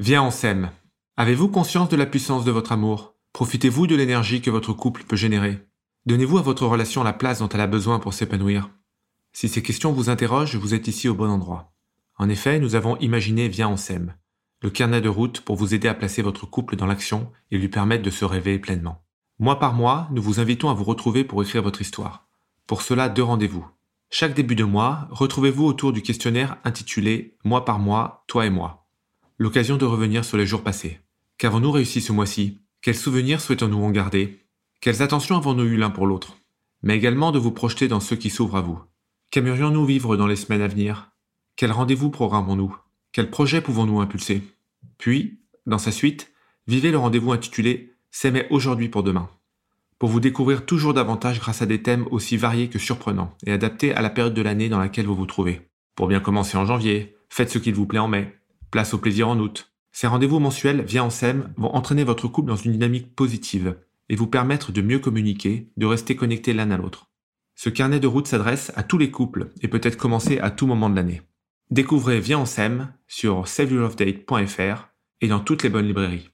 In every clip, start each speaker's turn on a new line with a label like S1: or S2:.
S1: Viens, on s'aime. Avez-vous conscience de la puissance de votre amour? Profitez-vous de l'énergie que votre couple peut générer Donnez-vous à votre relation la place dont elle a besoin pour s'épanouir Si ces questions vous interrogent, vous êtes ici au bon endroit. En effet, nous avons imaginé Viens, on s'aime, le carnet de route pour vous aider à placer votre couple dans l'action et lui permettre de se rêver pleinement. Mois par mois, nous vous invitons à vous retrouver pour écrire votre histoire. Pour cela, deux rendez-vous. Chaque début de mois, retrouvez-vous autour du questionnaire intitulé Mois par mois, toi et moi l'occasion de revenir sur les jours passés. Qu'avons-nous réussi ce mois-ci? Quels souvenirs souhaitons-nous en garder? Quelles attentions avons-nous eu l'un pour l'autre? Mais également de vous projeter dans ceux qui s'ouvrent à vous. Qu'aimerions-nous vivre dans les semaines à venir? Quel rendez-vous programmons-nous Quels projets pouvons-nous impulser? Puis, dans sa suite, vivez le rendez-vous intitulé S'aimer aujourd'hui pour demain. Pour vous découvrir toujours davantage grâce à des thèmes aussi variés que surprenants et adaptés à la période de l'année dans laquelle vous vous trouvez. Pour bien commencer en janvier, faites ce qu'il vous plaît en mai, Place au plaisir en août. Ces rendez-vous mensuels via SEM vont entraîner votre couple dans une dynamique positive et vous permettre de mieux communiquer, de rester connectés l'un à l'autre. Ce carnet de route s'adresse à tous les couples et peut être commencé à tout moment de l'année. Découvrez Viens SEM sur saveyourlovedate.fr et dans toutes les bonnes librairies.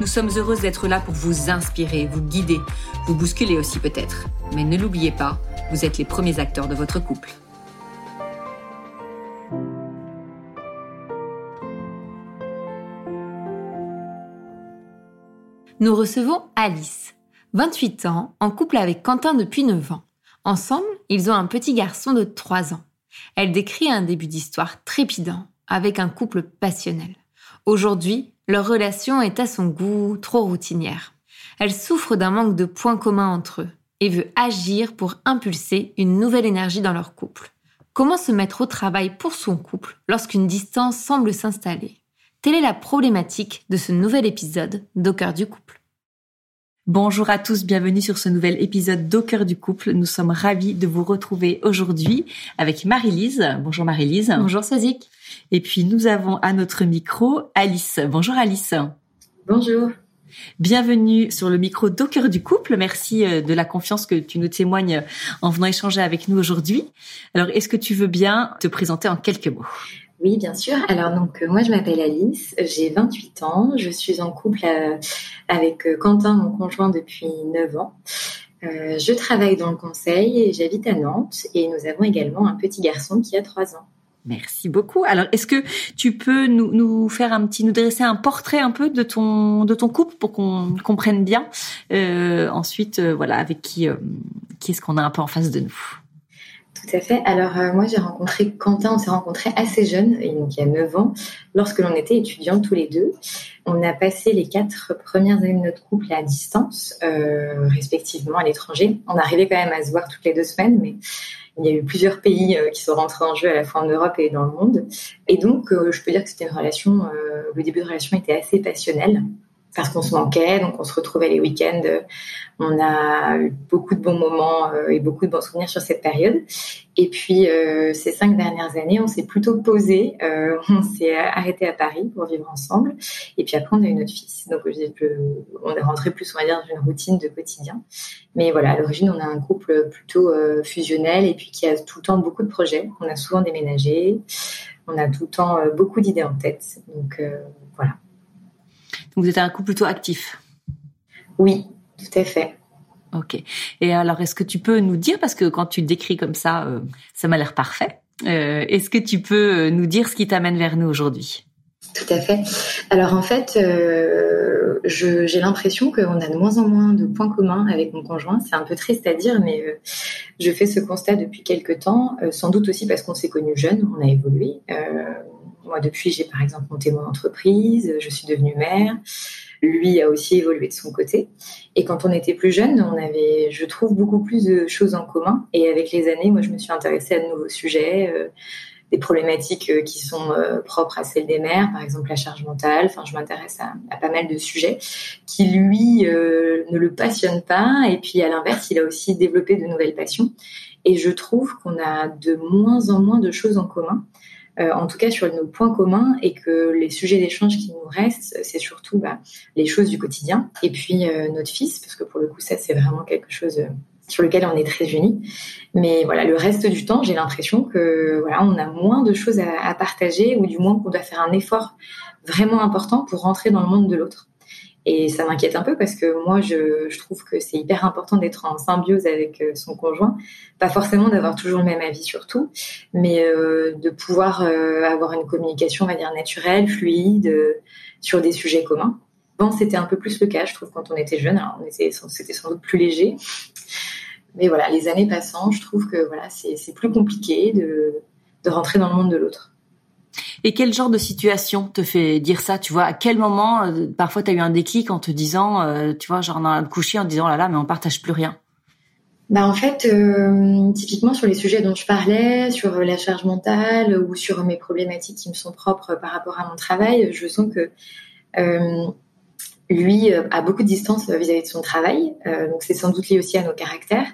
S2: Nous sommes heureuses d'être là pour vous inspirer, vous guider, vous bousculer aussi peut-être. Mais ne l'oubliez pas, vous êtes les premiers acteurs de votre couple. Nous recevons Alice, 28 ans, en couple avec Quentin depuis 9 ans. Ensemble, ils ont un petit garçon de 3 ans. Elle décrit un début d'histoire trépidant, avec un couple passionnel. Aujourd'hui, leur relation est à son goût trop routinière. Elle souffre d'un manque de points communs entre eux et veut agir pour impulser une nouvelle énergie dans leur couple. Comment se mettre au travail pour son couple lorsqu'une distance semble s'installer? Telle est la problématique de ce nouvel épisode d'Au du couple. Bonjour à tous, bienvenue sur ce nouvel épisode d'Au cœur du couple. Nous sommes ravis de vous retrouver aujourd'hui avec Marie-Lise. Bonjour Marie-Lise.
S3: Bonjour Sazik.
S2: Et puis nous avons à notre micro Alice. Bonjour Alice.
S4: Bonjour.
S2: Bienvenue sur le micro d'Au cœur du couple. Merci euh, de la confiance que tu nous témoignes en venant échanger avec nous aujourd'hui. Alors, est-ce que tu veux bien te présenter en quelques mots?
S4: Oui, bien sûr. Alors donc euh, moi je m'appelle Alice, j'ai 28 ans, je suis en couple euh, avec Quentin, mon conjoint depuis 9 ans. je travaille dans le conseil et j'habite à Nantes et nous avons également un petit garçon qui a 3 ans.
S2: Merci beaucoup. Alors, est-ce que tu peux nous, faire un petit, nous dresser un portrait un peu de ton de ton couple pour qu'on comprenne bien euh, ensuite, euh, voilà, avec qui euh, qui est-ce qu'on a un peu en face de nous?
S4: Tout à fait. Alors moi j'ai rencontré Quentin, on s'est rencontrés assez jeunes, donc il y a 9 ans, lorsque l'on était étudiants tous les deux. On a passé les quatre premières années de notre couple à distance, respectivement à l'étranger. On arrivait quand même à se voir toutes les deux semaines, mais il y a eu plusieurs pays euh, qui sont rentrés en jeu à la fois en Europe et dans le monde. Et donc, euh, je peux dire que c'était une relation, euh, le début de relation était assez passionnel parce qu'on se manquait, donc on se retrouvait les week-ends. On a eu beaucoup de bons moments euh, et beaucoup de bons souvenirs sur cette période. Et puis euh, ces cinq dernières années, on s'est plutôt posé, euh, on s'est arrêté à Paris pour vivre ensemble. Et puis après, on a eu notre fils, donc on est rentré plus on va dire dans une routine de quotidien. Mais voilà, à l'origine, on a un couple plutôt fusionnel et puis qui a tout le temps beaucoup de projets. On a souvent déménagé, on a tout le temps beaucoup d'idées en tête. Donc voilà.
S2: Donc vous êtes un couple plutôt actif.
S4: Oui, tout à fait.
S2: Ok. Et alors, est-ce que tu peux nous dire, parce que quand tu décris comme ça, euh, ça m'a l'air parfait. Euh, est-ce que tu peux euh, nous dire ce qui t'amène vers nous aujourd'hui?
S4: Tout à fait. Alors en fait, j'ai l'impression qu'on a de moins en moins de points communs avec mon conjoint. C'est un peu triste à dire, mais je fais ce constat depuis quelques temps, sans doute aussi parce qu'on s'est connus jeunes, on a évolué. Moi, depuis, j'ai par exemple monté mon entreprise, je suis devenue mère. lui a aussi évolué de son côté. Et quand on était plus jeune, on avait, je trouve, beaucoup plus de choses en commun. Et avec les années, moi, je me suis intéressée à de nouveaux sujets, euh, des problématiques euh, qui sont euh, propres à celles des mères, par exemple la charge mentale. Enfin, je m'intéresse à, à, pas mal de sujets qui, lui, ne le passionnent pas. Et puis, à l'inverse, il a aussi développé de nouvelles passions. Et je trouve qu'on a de moins en moins de choses en commun. Euh, en tout cas sur nos points communs, et que les sujets d'échange qui nous restent, c'est surtout bah, les choses du quotidien. Et puis euh, notre fils, parce que pour le coup, ça, c'est vraiment quelque chose euh, sur lequel on est très unis. Mais voilà, le reste du temps, j'ai l'impression que voilà, on a moins de choses à, à partager, ou du moins qu'on doit faire un effort vraiment important pour rentrer dans le monde de l'autre. Et ça m'inquiète un peu parce que moi, je, trouve que c'est hyper important d'être en symbiose avec euh, son conjoint. Pas forcément d'avoir toujours le même avis sur tout, mais euh, de pouvoir euh, avoir une communication, on va dire, naturelle, fluide, sur des sujets communs. Bon, c'était un peu plus le cas, je trouve, quand on était jeune. C'était sans doute plus léger. Mais voilà, les années passant, je trouve que voilà, c'est plus compliqué de rentrer dans le monde de l'autre.
S2: Et quel genre de situation te fait dire ça Tu vois, à quel moment, euh, parfois, tu as eu un déclic en te disant, euh, tu vois, genre dans un coucher en te disant, oh là là, mais on partage plus rien?
S4: Bah en fait, euh, typiquement sur les sujets dont je parlais, sur la charge mentale ou sur mes problématiques qui me sont propres par rapport à mon travail, je sens que lui a beaucoup de distance vis-à-vis de son travail. Euh, donc c'est sans doute lié aussi à nos caractères.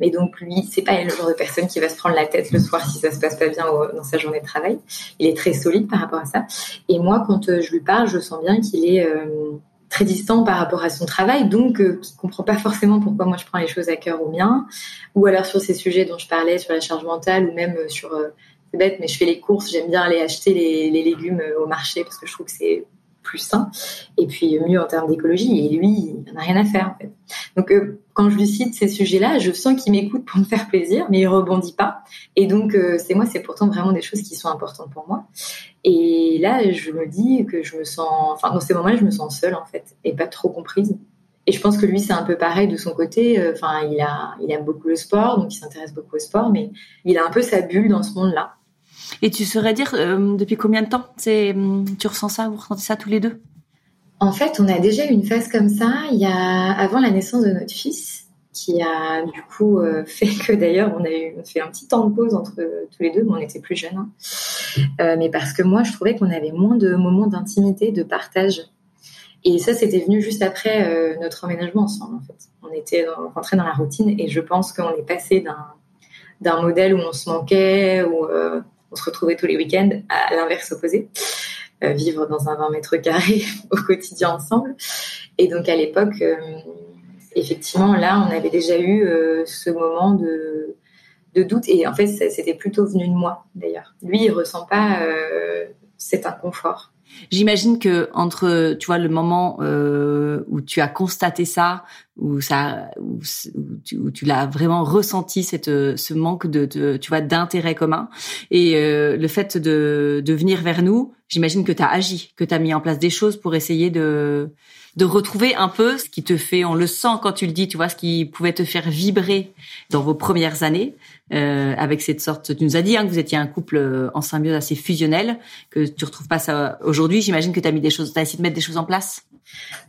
S4: Mais donc lui, c'est pas le genre de personne qui va se prendre la tête le soir si ça se passe pas bien dans sa journée de travail. Il est très solide par rapport à ça. Et moi, quand euh, je lui parle, je sens bien qu'il est euh, très distant par rapport à son travail, donc euh, qui comprend pas forcément pourquoi moi je prends les choses à cœur ou bien. Ou alors sur ces sujets dont je parlais, sur la charge mentale ou même euh, sur euh, c'est bête, mais je fais les courses, j'aime bien aller acheter les légumes au marché parce que je trouve que c'est plus sain et puis mieux en termes d'écologie. Et lui, il n'en a rien à faire en fait. Donc euh, quand je lui cite ces sujets-là, je sens qu'il m'écoute pour me faire plaisir, mais il rebondit pas. Et donc euh, c'est moi, c'est pourtant vraiment des choses qui sont importantes pour moi. Et là, je me dis que je me sens, enfin dans ces moments-là, je me sens seule en fait et pas trop comprise. Et je pense que lui, c'est un peu pareil de son côté. Euh, enfin, il a, il aime beaucoup le sport, donc il s'intéresse beaucoup au sport, mais il a un peu sa bulle dans ce monde-là.
S2: Et tu saurais dire euh, depuis combien de temps c'est hum, tu ressens ça, vous ressentez ça tous les deux?
S4: En fait, on a déjà eu une phase comme ça il y a avant la naissance de notre fils, qui a du coup euh, fait que d'ailleurs on a eu on fait un petit temps de pause entre tous les deux, mais on était plus jeunes. Hein. Euh, mais parce que moi, je trouvais qu'on avait moins de moments d'intimité, de partage. Et ça, c'était venu juste après euh, notre emménagement ensemble. En fait, on était rentré dans la routine, et je pense qu'on est passé d'un d'un modèle où on se manquait, où euh, on se retrouvait tous les week-ends, à l'inverse opposé, euh, vivre dans un 20 mètres carrés au quotidien ensemble. Et donc à l'époque, euh, effectivement, là, on avait déjà eu euh, ce moment de, de, doute. Et en fait, c'était plutôt venu de moi, d'ailleurs. Lui, il ressent pas cet inconfort.
S2: J'imagine que entre tu vois le moment euh, où tu as constaté ça, où ça, où, tu, l'as vraiment ressenti cette ce manque de, de tu vois d'intérêt commun et euh, le fait de de venir vers nous, j'imagine que tu as agi, que tu as mis en place des choses pour essayer de de retrouver un peu ce qui te fait, on le sent quand tu le dis, tu vois, ce qui pouvait te faire vibrer dans vos premières années, euh, avec cette sorte. Tu nous as dit hein, que vous étiez un couple euh, en symbiose assez fusionnel, que tu retrouves pas ça aujourd'hui. J'imagine que tu as mis des choses, tu as essayé de mettre des choses en place.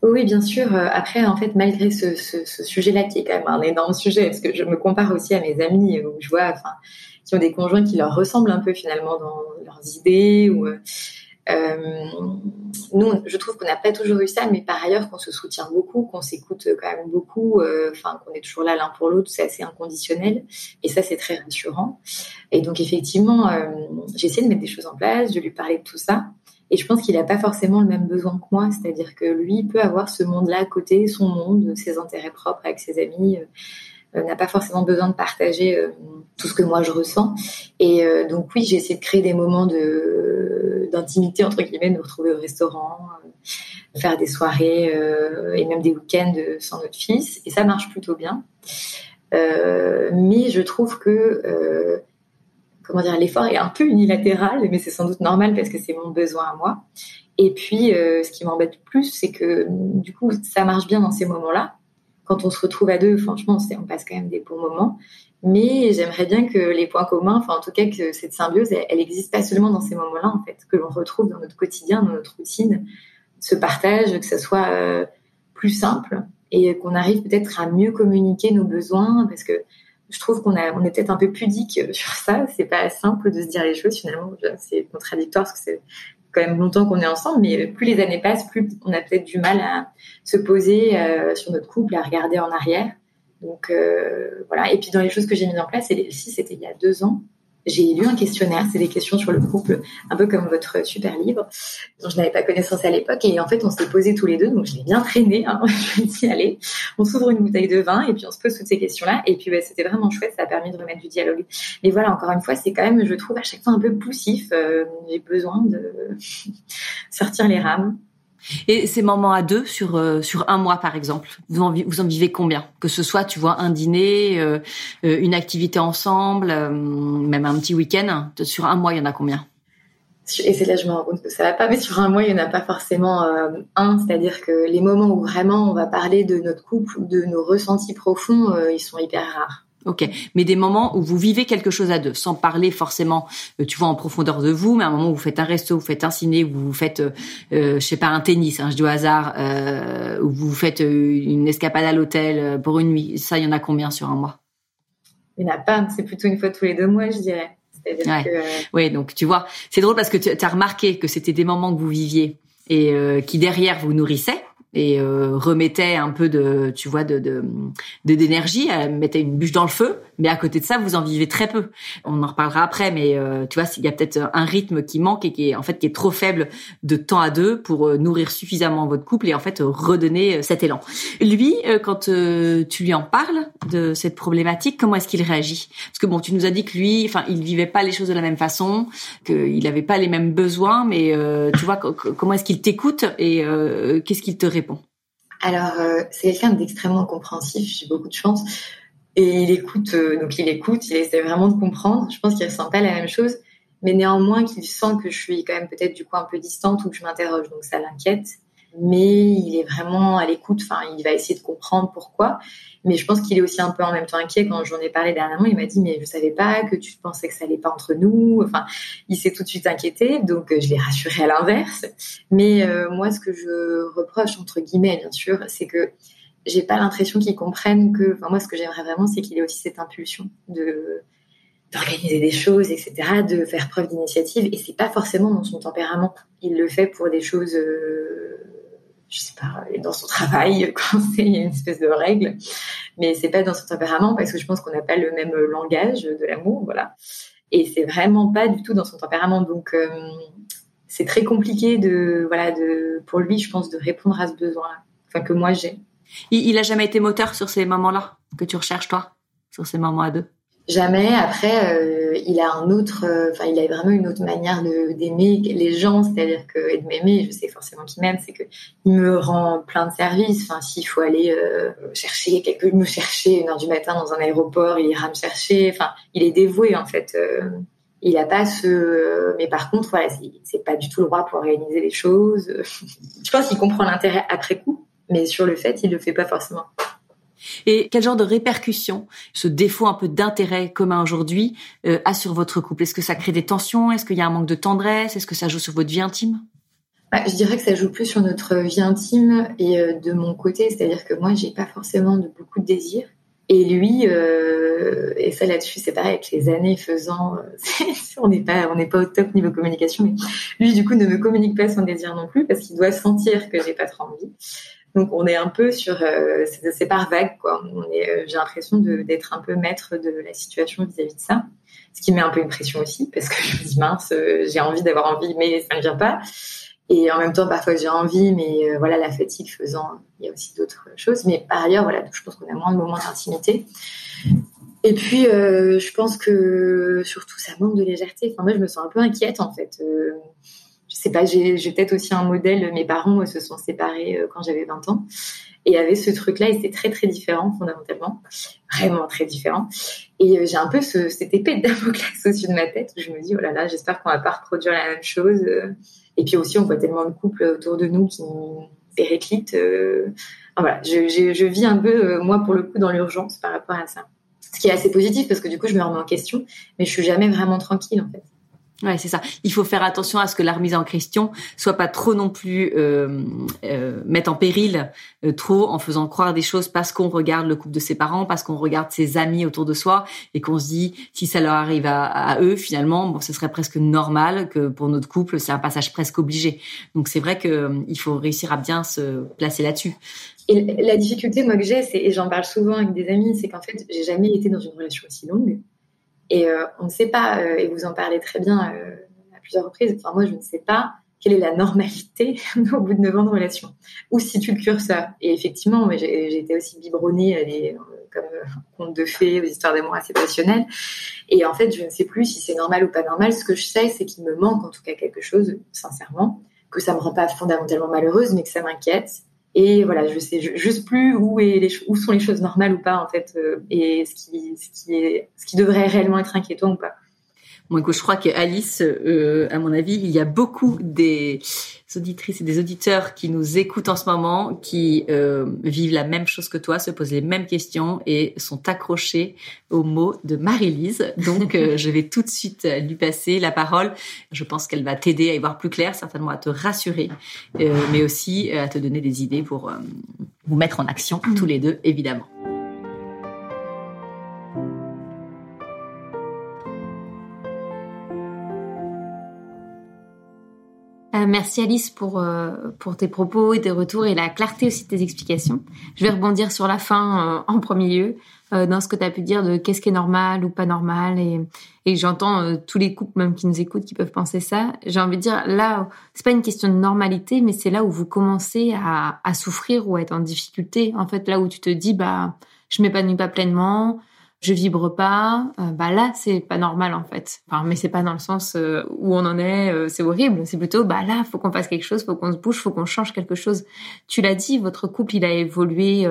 S4: Oui, bien sûr. Après, en fait, malgré ce, ce, ce sujet-là qui est quand même un énorme sujet, parce que je me compare aussi à mes amis où je vois, enfin, qui ont des conjoints qui leur ressemblent un peu finalement dans leurs idées ou euh, nous, je trouve qu'on n'a pas toujours eu ça, mais par ailleurs qu'on se soutient beaucoup, qu'on s'écoute quand même beaucoup, euh, enfin qu'on est toujours là l'un pour l'autre, c'est assez inconditionnel, et ça c'est très rassurant. Et donc effectivement, euh, j'ai essayé de mettre des choses en place, de lui parler de tout ça, et je pense qu'il n'a pas forcément le même besoin que moi, c'est-à-dire que lui peut avoir ce monde-là à côté, son monde, ses intérêts propres avec ses amis. Euh, n'a pas forcément besoin de partager euh, tout ce que moi je ressens. Et euh, donc oui, j'ai essayé de créer des moments de d'intimité entre guillemets, nous retrouver au restaurant, faire des soirées et même des week-ends sans notre fils. Et ça marche plutôt bien. mais je trouve que comment dire, l'effort est un peu unilatéral, mais c'est sans doute normal parce que c'est mon besoin à moi. Et puis, ce qui m'embête plus, c'est que du coup, ça marche bien dans ces moments-là, quand on se retrouve à deux, franchement, on passe quand même des bons moments. Mais j'aimerais bien que les points communs, enfin en tout cas que cette symbiose, elle, elle existe pas seulement dans ces moments-là, en fait, que l'on retrouve dans notre quotidien, dans notre routine, ce partage, que ça soit plus simple et qu'on arrive peut-être à mieux communiquer nos besoins parce que je trouve qu'on on est peut-être un peu pudique sur ça. C'est pas simple de se dire les choses finalement. C'est contradictoire parce que c'est quand même longtemps qu'on est ensemble, mais plus les années passent, plus on a peut-être du mal à se poser euh, sur notre couple, à regarder en arrière. Donc euh, voilà. Et puis dans les choses que j'ai mises en place, et c'était il y a deux ans, j'ai lu un questionnaire, c'est des questions sur le couple, un peu comme votre super livre, dont je n'avais pas connaissance à l'époque. Et en fait, on s'est posé tous les deux, donc je l'ai bien traîné. Hein. je me dit, allez, on s'ouvre une bouteille de vin et puis on se pose toutes ces questions-là. Et puis, bah, c'était vraiment chouette, ça a permis de remettre du dialogue. Mais voilà, encore une fois, c'est quand même, je trouve, à chaque fois un peu poussif. Euh, j'ai besoin de sortir les rames.
S2: Et ces moments à deux sur euh, sur un mois par exemple, vous en, vivez combien? Que ce soit, tu vois, un dîner, euh, euh, une activité ensemble, même un petit week-end. Sur un mois, il y en a combien?
S4: Et c'est là je me rends compte que ça va pas, mais sur un mois, il n'y en a pas forcément un. C'est-à-dire que les moments où vraiment on va parler de notre couple, de nos ressentis profonds, ils sont hyper rares.
S2: Ok, mais des moments où vous vivez quelque chose à deux, sans parler forcément, euh, tu vois, en profondeur de vous, mais un moment où vous faites un resto, vous faites un ciné, où vous faites, euh, euh, je sais pas, un tennis, hein, je dis au hasard, euh, où vous faites une escapade à l'hôtel pour une nuit. Ça, il y en a combien sur un mois?
S4: Il n'y en a pas, c'est plutôt une fois tous les deux mois, je dirais.
S2: Ouais. Que, Oui, donc tu vois, c'est drôle parce que tu as remarqué que c'était des moments que vous viviez et qui derrière vous nourrissaient et euh, remettait un peu de, tu vois, de d'énergie, elle mettait une bûche dans le feu. Mais à côté de ça, vous en vivez très peu. On en reparlera après, mais euh, tu vois, il y a peut-être un rythme qui manque et qui est en fait qui est trop faible de temps à deux pour euh, nourrir suffisamment votre couple et en fait redonner cet élan. Lui, quand tu lui en parles de cette problématique, comment est-ce qu'il réagit? Parce que bon, tu nous as dit que lui, enfin, il vivait pas les choses de la même façon, qu'il avait pas les mêmes besoins, mais tu vois, comment est-ce qu'il t'écoute et qu'est-ce qu'il te répond?
S4: Alors, euh, c'est quelqu'un d'extrêmement compréhensif, j'ai beaucoup de chance. Et il écoute, euh, donc il écoute, il essaie vraiment de comprendre. Je pense qu'il ressent pas la même chose, mais néanmoins qu'il sent que je suis quand même peut-être du coup un peu distante ou que je m'interroge, donc ça l'inquiète. Mais il est vraiment à l'écoute, enfin, il va essayer de comprendre pourquoi. Mais je pense qu'il est aussi un peu en même temps inquiet. Quand j'en ai parlé dernièrement, il m'a dit mais je savais pas que tu pensais que ça allait pas entre nous. Enfin, il s'est tout de suite inquiété, donc euh, je l'ai rassuré à l'inverse. Mais euh, moi, ce que je reproche entre guillemets, bien sûr, c'est que j'ai pas l'impression qu'il comprenne que. Enfin, moi, ce que j'aimerais vraiment, c'est qu'il ait aussi cette impulsion de d'organiser des choses, etc., de faire preuve d'initiative. Et c'est pas forcément dans son tempérament. Il le fait pour des choses. Euh, je sais pas, dans son travail, quand c'est une espèce de règle, mais c'est pas dans son tempérament parce que je pense qu'on n'a pas le même langage de l'amour, voilà. Et c'est vraiment pas du tout dans son tempérament, donc euh, c'est très compliqué de, voilà, de, pour lui, je pense, de répondre à ce besoin-là, enfin que moi j'ai.
S2: Il, il a jamais été moteur sur ces moments-là que tu recherches toi, sur ces moments à deux?
S4: Jamais. Après, euh, il a un autre, euh, enfin, il a vraiment une autre manière de d'aimer les gens, c'est-à-dire que et de m'aimer, je sais forcément qu'il m'aime, c'est que il me rend plein de services. Enfin, s'il faut aller euh, chercher quelque, me chercher une heure du matin dans un aéroport, il ira me chercher. Enfin, il est dévoué en fait. il a pas ce, mais par contre, voilà, c'est pas du tout le droit pour organiser les choses. je pense qu'il comprend l'intérêt après coup, mais sur le fait, il le fait pas forcément.
S2: Et quel genre de répercussions ce défaut un peu d'intérêt commun aujourd'hui euh, a sur votre couple? Est-ce que ça crée des tensions? Est-ce qu'il y a un manque de tendresse? Est-ce que ça joue sur votre vie intime?
S4: Bah, je dirais que ça joue plus sur notre vie intime et euh, de mon côté, c'est-à-dire que moi, j'ai pas forcément de beaucoup de désirs. Et lui, euh, et ça là-dessus, c'est pareil avec les années faisant, on n'est pas, on n'est pas au top niveau communication, mais lui du coup ne me communique pas son désir non plus parce qu'il doit sentir que j'ai pas trop envie. Donc on est un peu sur, euh, c'est par vague quoi. Euh, j'ai l'impression d'être un peu maître de la situation vis-à-vis de ça, ce qui met un peu une pression aussi parce que je me dis mince, euh, j'ai envie d'avoir envie, mais ça ne vient pas. Et en même temps, parfois j'ai envie, mais voilà, la fatigue faisant, il y a aussi d'autres choses. Mais par ailleurs, voilà, je pense qu'on a moins de moments d'intimité. Et puis, je pense que surtout, ça manque de légèreté. Enfin, moi, je me sens un peu inquiète en fait sais pas, j'ai peut-être aussi un modèle. Mes parents se sont séparés euh, quand j'avais 20 ans et avait ce truc-là, et c'était très très différent fondamentalement, vraiment très différent. Et euh, j'ai un peu ce, cette épée de Damoclès au-dessus de ma tête où je me dis oh là là, j'espère qu'on va pas reproduire la même chose. Et puis aussi, on voit tellement de couples autour de nous qui périclitent. Euh, voilà, je, je, vis un peu moi pour le coup dans l'urgence par rapport à ça. Ce qui est assez positif parce que du coup, je me remets en question, mais je suis jamais vraiment tranquille en fait.
S2: Ouais, c'est ça. Il faut faire attention à ce que la remise en question soit pas trop non plus euh, euh, mettre en péril euh, trop en faisant croire des choses parce qu'on regarde le couple de ses parents, parce qu'on regarde ses amis autour de soi et qu'on se dit si ça leur arrive à, à, eux finalement, bon, ce serait presque normal que pour notre couple c'est un passage presque obligé. Donc c'est vrai que euh, il faut réussir à bien se placer là-dessus.
S4: Et la difficulté moi que j'ai, et j'en parle souvent avec des amis, c'est qu'en fait j'ai jamais été dans une relation aussi longue. Et euh, on ne sait pas, euh, et vous en parlez très bien euh, à plusieurs reprises, enfin moi je ne sais pas quelle est la normalité au bout de 9 ans de relation. Où situe le curseur? Et effectivement, j'ai été aussi biberonnée à des, comme contes de fées, aux histoires d'amour assez passionnelles. Et en fait, je ne sais plus si c'est normal ou pas normal. Ce que je sais, c'est qu'il me manque en tout cas quelque chose, sincèrement, que ça me rend pas fondamentalement malheureuse, mais que ça m'inquiète et voilà, je sais juste plus où, sont les choses normales ou pas, en fait, euh, et ce qui, ce, qui est, ce qui devrait réellement être inquiétant ou pas.
S2: Bon, écoute, je crois qu'Alice, euh, à mon avis, il y a beaucoup des auditrices et des auditeurs qui nous écoutent en ce moment, qui euh, vivent la même chose que toi, se posent les mêmes questions et sont accrochés aux mots de Marie-Lise. Donc, euh, je vais tout de suite lui passer la parole. Je pense qu'elle va t'aider à y voir plus clair, certainement à te rassurer, euh, mais aussi à te donner des idées pour vous mettre en action tous les deux, évidemment.
S3: Merci Alice pour, euh, pour tes propos et tes retours et la clarté aussi de tes explications. Je vais rebondir sur la fin euh, en premier lieu, dans ce que tu as pu dire de qu'est-ce qui est normal ou pas normal. Et, et j'entends tous les couples même qui nous écoutent qui peuvent penser ça. J'ai envie de dire, là, c'est pas une question de normalité, mais c'est là où vous commencez à, à souffrir ou à être en difficulté. En fait, là où tu te dis, bah, je m'épanouis pas pleinement, je vibre pas, euh, bah là c'est pas normal en fait. Enfin, mais c'est pas dans le sens euh, où on en est, euh, c'est horrible. C'est plutôt bah là faut qu'on fasse quelque chose, faut qu'on se bouge, faut qu'on change quelque chose. Tu l'as dit, votre couple il a évolué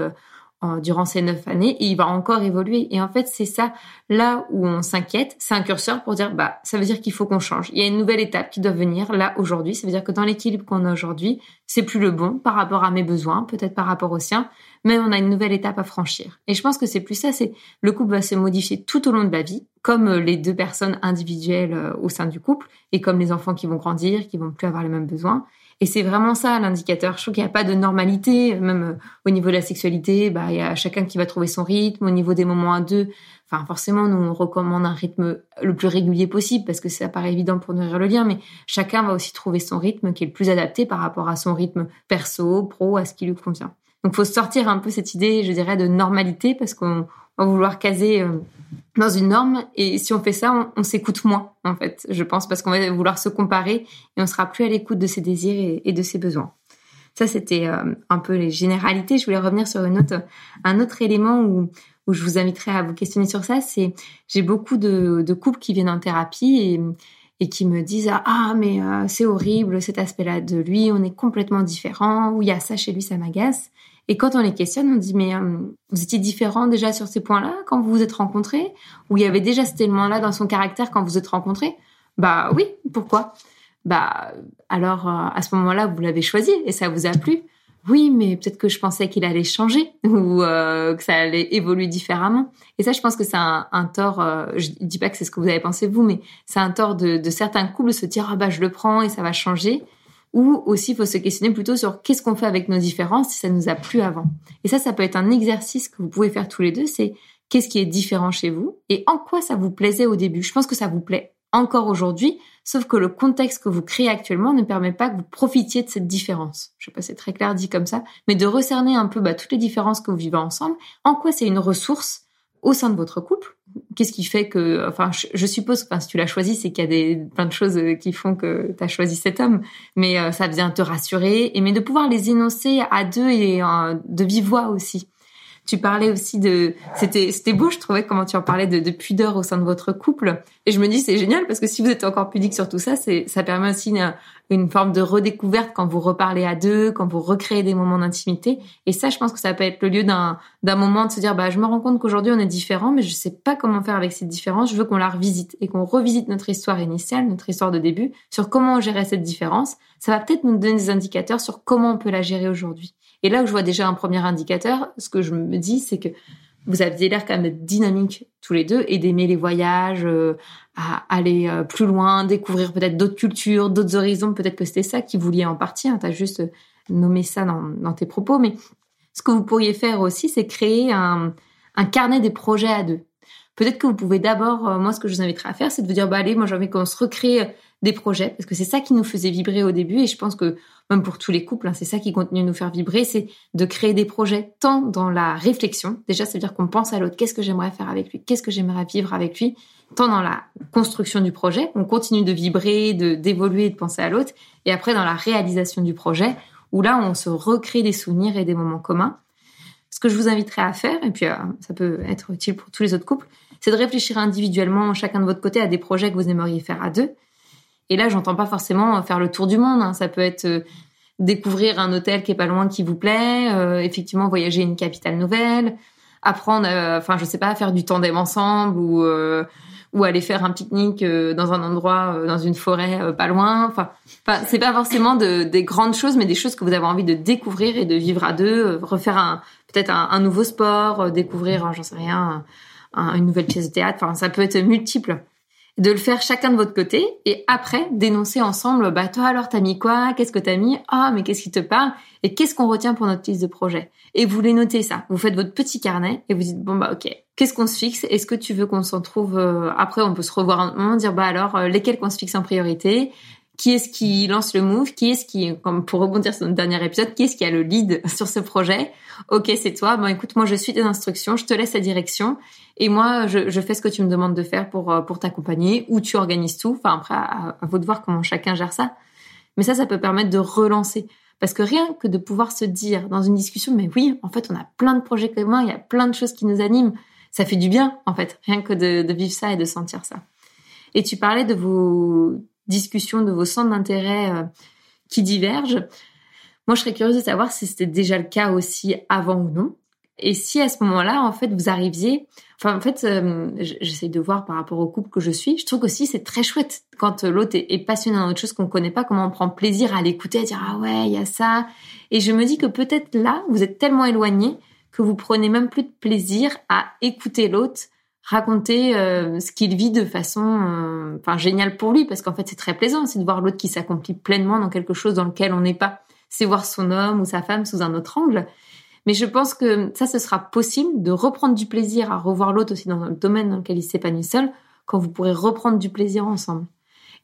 S3: durant ces neuf années et il va encore évoluer. Et en fait c'est ça là où on s'inquiète, c'est un curseur pour dire bah ça veut dire qu'il faut qu'on change. Il y a une nouvelle étape qui doit venir là aujourd'hui. Ça veut dire que dans l'équilibre qu'on a aujourd'hui, c'est plus le bon par rapport à mes besoins, peut-être par rapport aux siens mais on a une nouvelle étape à franchir. Et je pense que c'est plus ça, c'est le couple va se modifier tout au long de la vie, comme euh, les deux personnes individuelles euh, au sein du couple, et comme les enfants qui vont grandir, qui vont plus avoir les mêmes besoins. Et c'est vraiment ça l'indicateur. Je trouve qu'il n'y a pas de normalité, même euh, au niveau de la sexualité, bah il y a chacun qui va trouver son rythme. Au niveau des moments à deux, enfin forcément nous on recommande un rythme le plus régulier possible parce que ça paraît évident pour nourrir le lien, mais chacun va aussi trouver son rythme qui est le plus adapté par rapport à son rythme perso, pro, à ce qui lui convient. Donc, faut sortir un peu cette idée, je dirais, de normalité parce qu'on vouloir caser euh, dans une norme. Et si on fait ça, on, s'écoute moins, en fait, je pense, parce qu'on va vouloir se comparer et on sera plus à l'écoute de ses désirs et, de ses besoins. Ça, c'était euh, un peu les généralités. Je voulais revenir sur une autre, un autre élément où, où je vous inviterai à vous questionner sur ça. C'est, j'ai beaucoup de, de couples qui viennent en thérapie et, et qui me disent ah mais euh, c'est horrible cet aspect-là de lui, on est complètement différent, ou il y a ça chez lui, ça m'agace. Et quand on les questionne, on dit mais euh, vous étiez différent déjà sur ces points-là quand vous vous êtes rencontrés? Ou il y avait déjà cet élément-là dans son caractère quand vous vous êtes rencontrés? Bah oui, pourquoi? Bah alors euh, à ce moment-là, vous l'avez choisi et ça vous a plu oui, mais peut-être que je pensais qu'il allait changer ou euh, que ça allait évoluer différemment. Et ça, je pense que c'est un, tort. Euh, je dis pas que c'est ce que vous avez pensé vous, mais c'est un tort de, certains couples de se dire ah bah je le prends et ça va changer. Ou aussi, il faut se questionner plutôt sur qu'est-ce qu'on fait avec nos différences si ça nous a plu avant. Et ça, ça peut être un exercice que vous pouvez faire tous les deux. C'est qu'est-ce qui est différent chez vous et en quoi ça vous plaisait au début. Je pense que ça vous plaît encore aujourd'hui, sauf que le contexte que vous créez actuellement ne permet pas que vous profitiez de cette différence. Je sais pas, c'est très clair dit comme ça, mais de recerner un peu bah, toutes les différences que vous vivez ensemble. En quoi c'est une ressource au sein de votre couple Qu'est-ce qui fait que, enfin, je, suppose, enfin, si tu l'as choisi, c'est qu'il y a des plein de choses euh, qui font que tu as choisi cet homme, mais euh, ça vient te rassurer, et mais de pouvoir les énoncer à deux et euh, de vive voix aussi. Tu parlais aussi de, c'était c'était beau, je trouvais comment tu en parlais de, de pudeur au sein de votre couple, et je me dis c'est génial parce que si vous êtes encore pudique sur tout ça, c'est ça permet aussi une, forme de redécouverte quand vous reparlez à deux, quand vous recréez des moments d'intimité. Et ça, je pense que ça peut être le lieu d'un d'un moment de se dire, bah, je me rends compte qu'aujourd'hui on est différent, mais je sais pas comment faire avec cette différence. Je veux qu'on la revisite et qu'on revisite notre histoire initiale, notre histoire de début, sur comment gérer cette différence. Ça va peut-être nous donner des indicateurs sur comment on peut la gérer aujourd'hui. Et là où je vois déjà un premier indicateur, ce que je me dis, c'est que vous aviez l'air quand même d'être dynamiques tous les deux et d'aimer les voyages, euh, à aller euh, plus loin, découvrir peut-être d'autres cultures, d'autres horizons. Peut-être que c'était ça qui vous liait en partie. Hein, tu as juste nommé ça dans, tes propos. Mais ce que vous pourriez faire aussi, c'est créer un, carnet des projets à deux. Peut-être que vous pouvez d'abord, euh, moi, ce que je vous inviterais à faire, c'est de vous dire, bah allez, moi, j'ai envie qu'on se recrée des projets, parce que c'est ça qui nous faisait vibrer au début, et je pense que même pour tous les couples, hein, c'est ça qui continue de nous faire vibrer, c'est de créer des projets tant dans la réflexion, déjà, c'est-à-dire qu'on pense à l'autre, qu'est-ce que j'aimerais faire avec lui, qu'est-ce que j'aimerais vivre avec lui, tant dans la construction du projet, on continue de vibrer, de d'évoluer, de penser à l'autre, et après dans la réalisation du projet, où là, on se recrée des souvenirs et des moments communs. Ce que je vous inviterais à faire, et puis euh, ça peut être utile pour tous les autres couples, c'est de réfléchir individuellement, chacun de votre côté, à des projets que vous aimeriez faire à deux. Et là, j'entends pas forcément faire le tour du monde. Hein. Ça peut être euh, découvrir un hôtel qui est pas loin qui vous plaît, euh, effectivement voyager une capitale nouvelle, apprendre, enfin je sais pas, faire du tandem ensemble ou ou aller faire un pique-nique dans un endroit, dans une forêt pas loin. Enfin, c'est pas forcément de, des grandes choses, mais des choses que vous avez envie de découvrir et de vivre à deux, refaire un peut-être un, un, nouveau sport, découvrir, j'en sais rien, une nouvelle pièce de théâtre. Enfin, ça peut être multiple. De le faire chacun de votre côté et après dénoncer ensemble. Bah toi alors t'as mis quoi? Qu'est-ce que t'as mis? Ah mais qu'est-ce qui te parle? Et qu'est-ce qu'on retient pour notre liste de projet Et vous les notez ça. Vous faites votre petit carnet et vous dites bon bah ok. Qu'est-ce qu'on se fixe? Est-ce que tu veux qu'on s'en trouve euh, Après on peut se revoir un moment dire bah alors euh, lesquels qu'on se fixe en priorité? Qui est-ce qui lance le move, qui est-ce qui, comme pour rebondir sur notre dernier épisode, qui est-ce qui a le lead sur ce projet Ok, c'est toi. Bon, écoute, moi je suis tes instructions, je te laisse la direction, et moi je, je, fais ce que tu me demandes de faire pour euh, pour t'accompagner, ou tu organises tout. Enfin après, à, vous de voir comment chacun gère ça. Mais ça, ça peut permettre de relancer. Parce que rien que de pouvoir se dire dans une discussion, mais oui, en fait, on a plein de projets communs, il y a plein de choses qui nous animent. Ça fait du bien, en fait, rien que de, de vivre ça et de sentir ça. Et tu parlais de vos discussion de vos centres d'intérêt euh, qui divergent. Moi, je serais curieuse de savoir si c'était déjà le cas aussi avant ou non. Et si à ce moment-là, en fait, vous arriviez, enfin, en fait, euh, j'essaie de voir par rapport au couple que je suis. Je trouve aussi c'est très chouette quand l'autre est, passionné dans autre chose qu'on connaît pas, comment on prend plaisir à l'écouter, à dire ah ouais, il y a ça. Et je me dis que peut-être là, vous êtes tellement éloigné que vous prenez même plus de plaisir à écouter l'autre raconter euh, ce qu'il vit de façon euh, enfin géniale pour lui parce qu'en fait c'est très plaisant c'est de voir l'autre qui s'accomplit pleinement dans quelque chose dans lequel on n'est pas. C'est voir son homme ou sa femme sous un autre angle. Mais je pense que ça ce sera possible de reprendre du plaisir à revoir l'autre aussi dans le domaine dans lequel il s'épanouit seul quand vous pourrez reprendre du plaisir ensemble.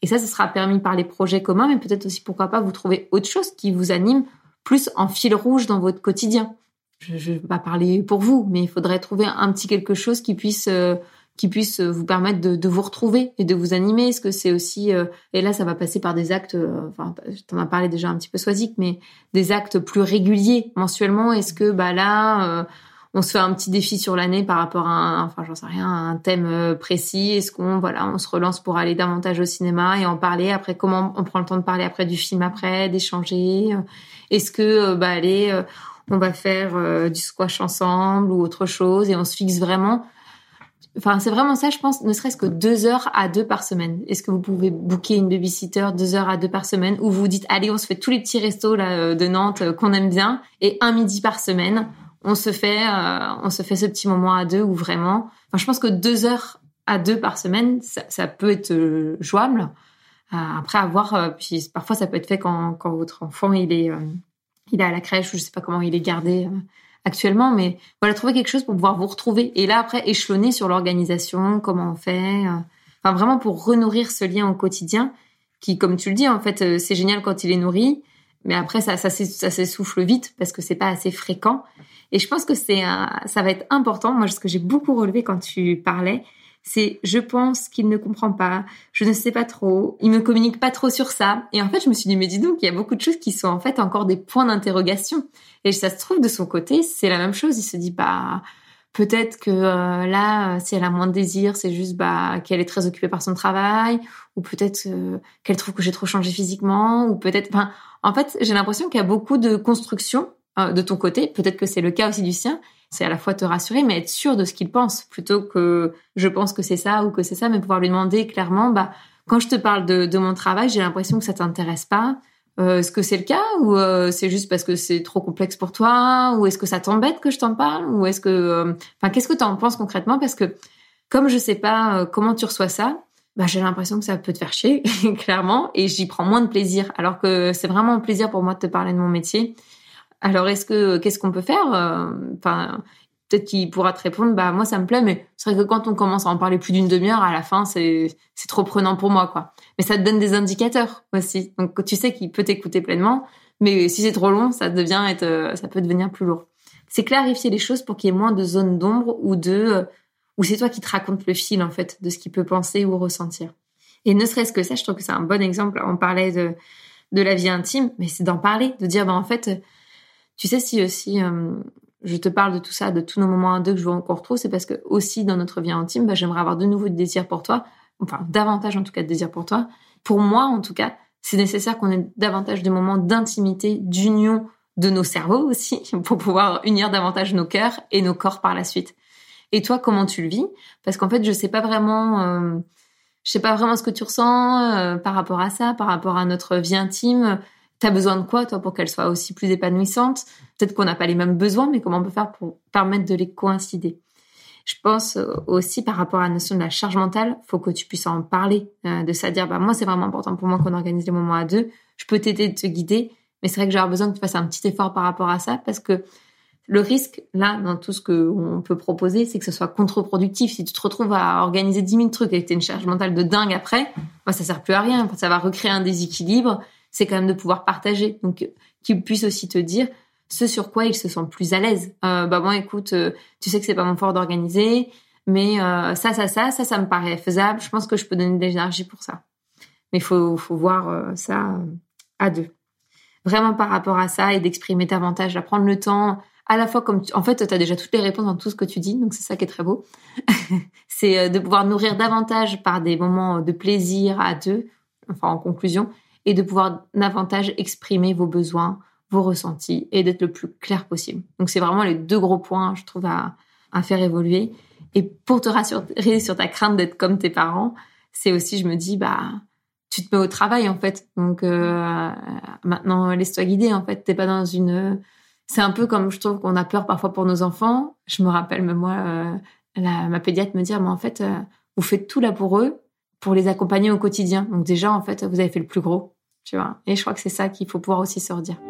S3: Et ça ce sera permis par les projets communs mais peut-être aussi pourquoi pas vous trouver autre chose qui vous anime plus en fil rouge dans votre quotidien je ne vais pas parler pour vous, mais il faudrait trouver un petit quelque chose qui puisse euh, qui puisse vous permettre de, de, vous retrouver et de vous animer. Est-ce que c'est aussi euh, et là ça va passer par des actes, euh, enfin t'en as parlé déjà un petit peu Swazik, mais des actes plus réguliers mensuellement. Est-ce que bah là on se fait un petit défi sur l'année par rapport à un, enfin j'en sais rien, un thème précis? Est-ce qu'on voilà, on se relance pour aller davantage au cinéma et en parler après? Comment on prend le temps de parler après du film après, d'échanger? Est-ce que bah allez, on va faire euh, du squash ensemble ou autre chose et on se fixe vraiment. Enfin, c'est vraiment ça, je pense, ne serait-ce que deux heures à deux par semaine. Est-ce que vous pouvez booker une babysitter deux heures à deux par semaine ou vous dites, allez, on se fait tous les petits restos là euh, de Nantes euh, qu'on aime bien et un midi par semaine, on se fait, on se fait ce petit moment à deux ou vraiment. Enfin, je pense que deux heures à deux par semaine, ça, peut être jouable. après avoir, puis parfois ça peut être fait quand, quand votre enfant il est il est à la crèche ou je sais pas comment il est gardé euh, actuellement, mais voilà, trouver quelque chose pour pouvoir vous retrouver. Et là, après, échelonner sur l'organisation, comment on fait. Euh, enfin, vraiment pour renourrir ce lien au quotidien qui, comme tu le dis, en fait, euh, c'est génial quand il est nourri, mais après, ça, ça, s'essouffle vite parce que c'est pas assez fréquent. Et je pense que c'est, ça va être important. Moi, ce que j'ai beaucoup relevé quand tu parlais, c'est je pense qu'il ne comprend pas, je ne sais pas trop, il me communique pas trop sur ça. Et en fait, je me suis dit, mais dis donc, il y a beaucoup de choses qui sont en fait encore des points d'interrogation. Et ça se trouve, de son côté, c'est la même chose. Il se dit, bah, peut-être que euh, là, si elle a moins de désir, c'est juste bah, qu'elle est très occupée par son travail, ou peut-être euh, qu'elle trouve que j'ai trop changé physiquement, ou peut-être... Enfin, en fait, j'ai l'impression qu'il y a beaucoup de construction euh, de ton côté, peut-être que c'est le cas aussi du sien, c'est à la fois te rassurer, mais être sûr de ce qu'il pense, plutôt que je pense que c'est ça ou que c'est ça, mais pouvoir lui demander clairement, bah, quand je te parle de, mon travail, j'ai l'impression que ça t'intéresse pas. Euh, est-ce que c'est le cas ou euh, c'est juste parce que c'est trop complexe pour toi ou est-ce que ça t'embête que je t'en parle ou est-ce que euh, qu'est-ce que tu en penses concrètement? Parce que comme je sais pas comment tu reçois ça bah j'ai l'impression que ça peut te faire chier clairement et j'y prends moins de plaisir. Alors que c'est vraiment un plaisir pour moi de te parler de mon métier alors est-ce que qu'est-ce qu'on peut faire enfin peut-être qu'il pourra te répondre bah moi ça me plaît mais c'est vrai que quand on commence à en parler plus d'une demi-heure à la fin c'est c'est trop prenant pour moi quoi. Mais ça te donne des indicateurs aussi. Donc tu sais qu'il peut t'écouter pleinement mais si c'est trop long ça devient être euh, ça peut devenir plus lourd. C'est clarifier les choses pour qu'il y ait moins de zones d'ombre ou de euh, ou c'est toi qui te racontes le fil en fait de ce qu'il peut penser ou ressentir. Et ne serait-ce que ça je trouve que c'est un bon exemple. On parlait de de la vie intime mais c'est d'en parler de dire bah en fait tu sais si aussi euh, je te parle de tout ça, de tous nos moments à deux que je veux encore trop, c'est parce que aussi dans notre vie intime, bah, j'aimerais avoir de nouveau de désir pour toi, enfin davantage en tout cas de désir pour toi. Pour moi, en tout cas, c'est nécessaire qu'on ait davantage de moments d'intimité, d'union de nos cerveaux aussi, pour pouvoir unir davantage nos cœurs et nos corps par la suite. Et toi, comment tu le vis? Parce qu'en fait, je sais pas vraiment, euh, je sais pas vraiment ce que tu ressens euh, par rapport à ça, par rapport à notre vie intime. T'as besoin de quoi, toi, pour qu'elle soit aussi plus épanouissante? Peut-être qu'on n'a pas les mêmes besoins, mais comment on peut faire pour permettre de les coïncider? Je pense euh, aussi par rapport à la notion de la charge mentale, faut que tu puisses en parler, euh, de ça dire, bah moi c'est vraiment important pour moi qu'on organise les moments à deux. Je peux t'aider de te guider, mais c'est vrai que j'aurais besoin que tu fasses un petit effort par rapport à ça, parce que le risque, là, dans tout ce qu'on peut proposer, c'est que ce soit contre-productif. Si tu te retrouves à organiser 10 000 trucs et que tu une charge mentale de dingue après, bah, ça sert plus à rien. Ça va recréer un déséquilibre c'est quand même de pouvoir partager. Donc, qu'ils puissent aussi te dire ce sur quoi ils se sentent plus à l'aise. Euh, bah bon, écoute, euh, tu sais que c'est pas mon fort d'organiser, mais euh, ça, ça, ça, ça, ça me paraît faisable. Je pense que je peux donner de l'énergie pour ça. Mais faut, faut voir euh, ça à deux. Vraiment par rapport à ça et d'exprimer davantage, d'apprendre le temps. À la fois comme, en fait, tu as déjà toutes les réponses dans tout ce que tu dis, donc c'est ça qui est très beau. c'est de pouvoir nourrir davantage par des moments de plaisir à deux, enfin en conclusion, et de pouvoir davantage exprimer vos besoins, vos ressentis et d'être le plus clair possible. Donc c'est vraiment les deux gros points, je trouve, à, faire évoluer. Et pour te rassurer sur ta crainte d'être comme tes parents, c'est aussi, je me dis, bah, tu te mets au travail en fait. Donc euh, maintenant, laisse-toi guider. En fait, t'es pas dans une. C'est un peu comme je trouve qu'on a peur parfois pour nos enfants. Je me rappelle, moi, euh, la, ma pédiatre me dire, mais en fait, euh, vous faites tout là pour eux pour les accompagner au quotidien. Donc déjà, en fait, vous avez fait le plus gros, tu vois. Et je crois que c'est ça qu'il faut pouvoir aussi se redire.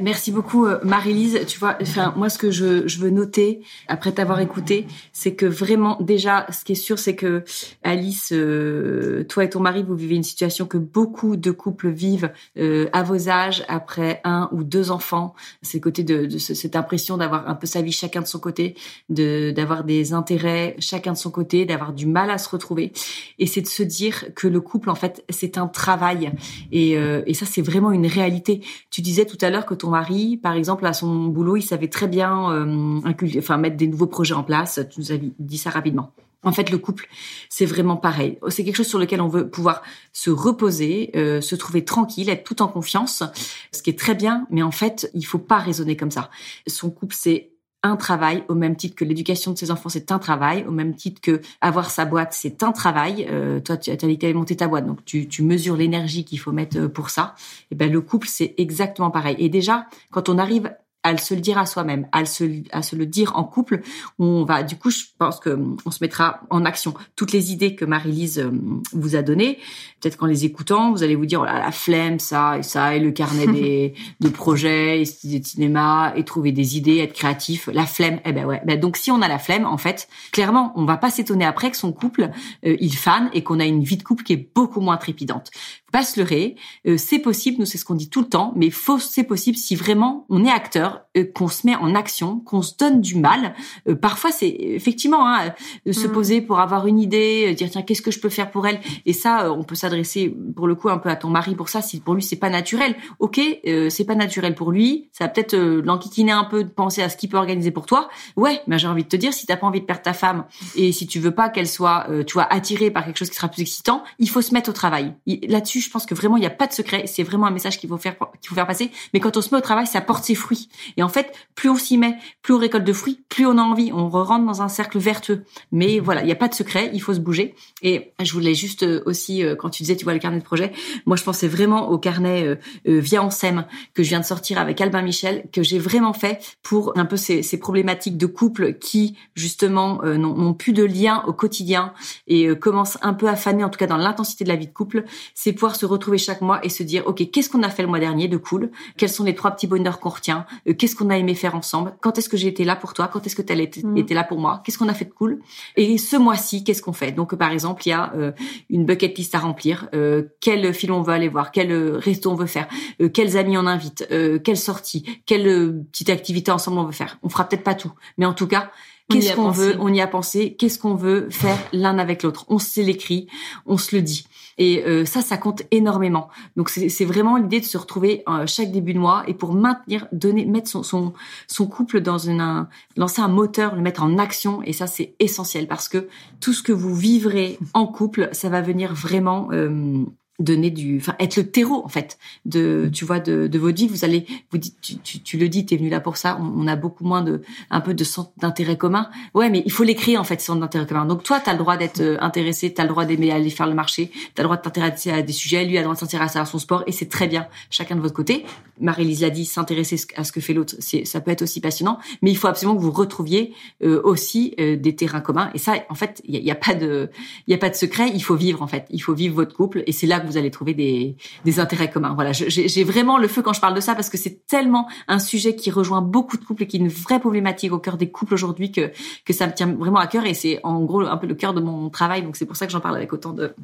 S2: Merci beaucoup euh, Marie-Lise. Tu vois, enfin moi ce que je, je veux noter après t'avoir écouté, c'est que vraiment déjà ce qui est sûr c'est que Alice, euh, toi et ton mari vous vivez une situation que beaucoup de couples vivent euh, à vos âges après un ou deux enfants. C'est côté de, de cette impression d'avoir un peu sa vie chacun de son côté, de d'avoir des intérêts chacun de son côté, d'avoir du mal à se retrouver. Et c'est de se dire que le couple en fait c'est un travail et, et ça c'est vraiment une réalité. Tu disais tout à l'heure que ton mari, par exemple, à son boulot, il savait très bien euh, enfin mettre des nouveaux projets en place. Tu nous as dit ça rapidement. En fait, le couple, c'est vraiment pareil. C'est quelque chose sur lequel on veut pouvoir se reposer, euh, se trouver tranquille, être tout en confiance, ce qui est très bien. Mais en fait, il faut pas raisonner comme ça. Son couple, c'est un travail, au même titre que l'éducation de ses enfants, c'est un travail, au même titre que avoir sa boîte, c'est un travail. Euh, toi, tu as dit que monté ta boîte, donc tu, tu mesures l'énergie qu'il faut mettre euh, pour ça. Et ben le couple, c'est exactement pareil. Et déjà, quand on arrive à se le dire à soi-même, à se, à se le dire en couple. On va, du coup, je pense que on se mettra en action. Toutes les idées que Marie-Lise euh, vous a données, peut-être qu'en les écoutant, vous allez vous dire, oh là, la flemme, ça et ça, et le carnet des, de projets, et de cinéma, et trouver des idées, être créatif. La flemme, eh ben ouais. Ben donc, si on a la flemme, en fait, clairement, on va pas s'étonner après que son couple, euh, il fane et qu'on a une vie de couple qui est beaucoup moins trépidante pas se leurrer. Euh, c'est possible, nous c'est ce qu'on dit tout le temps, mais faux, c'est possible si vraiment on est acteur, euh, qu'on se met en action, qu'on se donne du mal. Euh, parfois c'est effectivement hein, se mm. poser pour avoir une idée, dire tiens qu'est-ce que je peux faire pour elle? Et ça, on peut s'adresser pour le coup un peu à ton mari pour ça. Si pour lui c'est pas naturel, ok, c'est pas naturel pour lui. Ça va peut-être l'enquiquiner un peu de penser à ce qu'il peut organiser pour toi. Ouais, mais j'ai envie de te dire si t'as pas envie de perdre ta femme et si tu veux pas qu'elle soit, tu vois, attirée par quelque chose qui sera plus excitant, il faut se mettre au travail. Là-dessus je pense que vraiment il n'y a pas de secret. C'est vraiment un message qu'il faut faire qu'il faut faire passer. Mais quand on se met au travail, ça porte ses fruits. Et en fait, plus on s'y met, plus on récolte de fruits, plus on a envie. On rentre dans un cercle vertueux. Mais voilà, il n'y a pas de secret, il faut se bouger. Et je voulais juste euh, aussi, euh, quand tu disais, tu vois, le carnet de projet, moi je pensais vraiment au carnet euh, Via en SEM que je viens de sortir avec Albin Michel, que j'ai vraiment fait pour un peu ces, ces problématiques de couple qui, justement, n'ont plus de lien au quotidien et commencent un peu à faner, en tout cas dans l'intensité de la vie de couple. C'est pouvoir se retrouver chaque mois et se dire, OK, qu'est-ce qu'on a fait le mois dernier de cool? Quels sont les trois petits bonheurs qu'on retient? Qu'est-ce qu'on a aimé faire ensemble? Quand est-ce que j'ai été là pour toi? Quand est-ce que tu as mmh. été là pour moi? Qu'est-ce qu'on a fait de cool? Et ce mois-ci, qu'est-ce qu'on fait? Donc, par exemple, il y a euh, une bucket list à remplir. Euh, quel film on veut aller voir? Quel euh, resto on veut faire? Quels amis on invite? Quelle sortie? Quelle petite activité ensemble on veut faire? On fera peut-être pas tout, mais en tout cas, qu'est-ce qu'on veut? On y a pensé. Qu'est-ce qu'on veut faire l'un avec l'autre? On se l'écrit, on se le dit. Et euh, ça, ça compte énormément. Donc c'est vraiment l'idée de se retrouver euh, chaque début de mois et pour maintenir, donner, mettre son son, son couple dans une, un, lancer un moteur, le mettre en action. Et ça, c'est essentiel parce que tout ce que vous vivrez en couple, ça va venir vraiment euh, donner du enfin être le terreau en fait de tu vois de, de votre vie vous allez vous dites tu, tu, tu le dis tu es venu là pour ça. On, a beaucoup moins de un peu de centre d'intérêt commun. Ouais mais il faut l'écrire en fait centre d'intérêt commun. Donc toi tu as le droit d'être euh, intéressé tu as le droit d'aimer aller faire le marché tu as le droit de t'intéresser à des sujets lui a le droit de s'intéresser à son sport et c'est très bien chacun de votre côté. Marie-Lise l'a dit s'intéresser à ce que fait l'autre c'est ça peut être aussi passionnant. Mais il faut absolument que vous retrouviez euh, aussi euh, des terrains communs. Et ça en fait il y a, y a, pas de il y a pas de secret. Il faut vivre en fait. Il faut vivre votre couple et c'est là vous allez trouver des, des intérêts communs. Voilà, j'ai vraiment le feu quand je parle de ça parce que c'est tellement un sujet qui rejoint beaucoup de couples et qui est une vraie problématique au cœur des couples aujourd'hui que que ça me tient vraiment à cœur et c'est en gros un peu le cœur de mon travail. Donc c'est pour ça que j'en parle avec autant de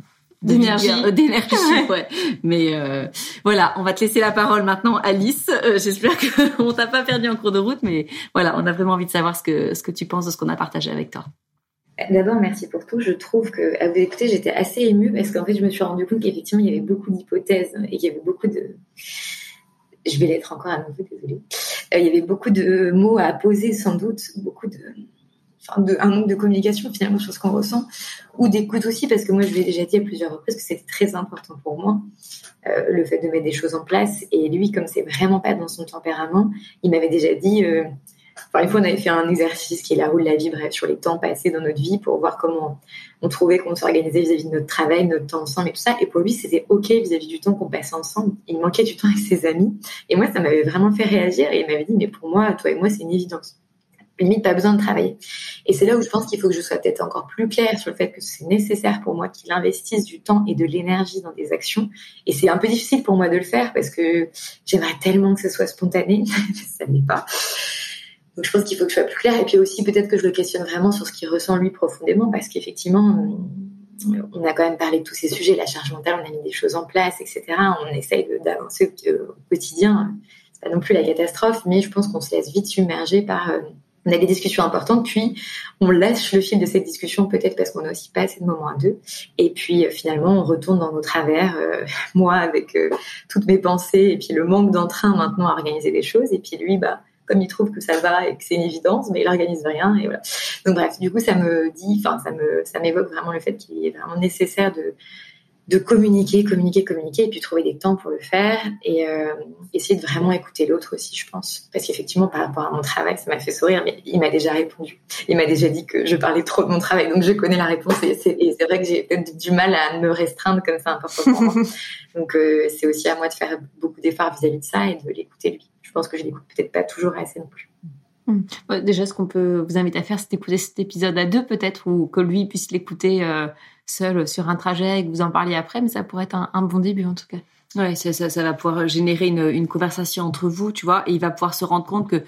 S2: d'énergie d'énergie ouais mais euh, voilà on va te laisser la parole maintenant Alice euh, j'espère que on t'a pas perdu en cours de route mais voilà on a vraiment envie de savoir ce que ce que tu penses de ce qu'on a partagé avec toi
S4: D'abord, merci pour tout. Je trouve que, à vous écouter, j'étais assez émue parce qu'en fait, je me suis rendu compte qu'effectivement, il y avait beaucoup d'hypothèses et qu'il y avait beaucoup de. Je vais l'être encore à nouveau, désolée. Euh, il y avait beaucoup de mots à poser, sans doute, beaucoup de. Enfin, de, un manque de communication finalement sur ce qu'on ressent, ou d'écoute aussi, parce que moi je l'ai déjà dit à plusieurs reprises que c'était très important pour moi, euh, le fait de mettre des choses en place. Et lui, comme c'est vraiment pas dans son tempérament, il m'avait déjà dit, euh, Enfin, une fois, on avait fait un exercice qui est la roue de la vie, bref, sur les temps passés dans notre vie pour voir comment on trouvait qu'on s'organisait vis-à-vis de notre travail, notre temps ensemble et tout ça. Et pour lui, c'était OK vis-à-vis du temps qu'on passait ensemble. Il manquait du temps avec ses amis. Et moi, ça m'avait vraiment fait réagir. Et il m'avait dit, mais pour moi, toi et moi, c'est une évidence. Limite, pas besoin de travailler. Et c'est là où je pense qu'il faut que je sois peut-être encore plus claire sur le fait que c'est nécessaire pour moi qu'il investisse du temps et de l'énergie dans des actions. Et c'est un peu difficile pour moi de le faire parce que j'aimerais tellement que ce soit spontané. ça n'est pas. Donc je pense qu'il faut que je sois plus claire et puis aussi peut-être que je le questionne vraiment sur ce qu'il ressent lui profondément parce qu'effectivement on a quand même parlé de tous ces sujets, la charge mentale, on a mis des choses en place, etc. On essaye d'avancer au, quotidien. C'est pas non plus la catastrophe, mais je pense qu'on se laisse vite submerger par euh, on a des discussions importantes, puis on lâche le fil de cette discussion peut-être parce qu'on n'a aussi pas assez de moments à deux. Et puis euh, finalement, on retourne dans nos travers, euh, moi avec toutes mes pensées et puis le manque d'entrain maintenant à organiser des choses. Et puis lui, bah comme il trouve que ça va et que c'est une évidence, mais il organise rien et voilà. Donc bref, du coup, ça me dit, enfin, ça me, ça m'évoque vraiment le fait qu'il est vraiment nécessaire de de communiquer, communiquer, communiquer, et puis trouver des temps pour le faire, et euh, essayer de vraiment écouter l'autre aussi, je pense. Parce qu'effectivement, par rapport à mon travail, ça m'a fait sourire, mais il m'a déjà répondu. Il m'a déjà dit que je parlais trop de mon travail, donc je connais la réponse, et c'est vrai que j'ai peut-être du mal à me restreindre comme ça important pour moi. donc euh, c'est aussi à moi de faire beaucoup d'efforts vis-à-vis de ça et de l'écouter lui je pense que je l'écoute peut-être pas toujours assez non plus.
S3: Hmm. déjà, ce qu'on peut vous inviter à faire, c'est d'écouter cet épisode à deux peut-être, ou que lui puisse l'écouter euh, seul sur un trajet et que vous en parliez après, mais ça pourrait être un bon début en tout cas.
S2: Ouais, ça, ça, ça, va pouvoir générer une, une, conversation entre vous, tu vois, et il va pouvoir se rendre compte que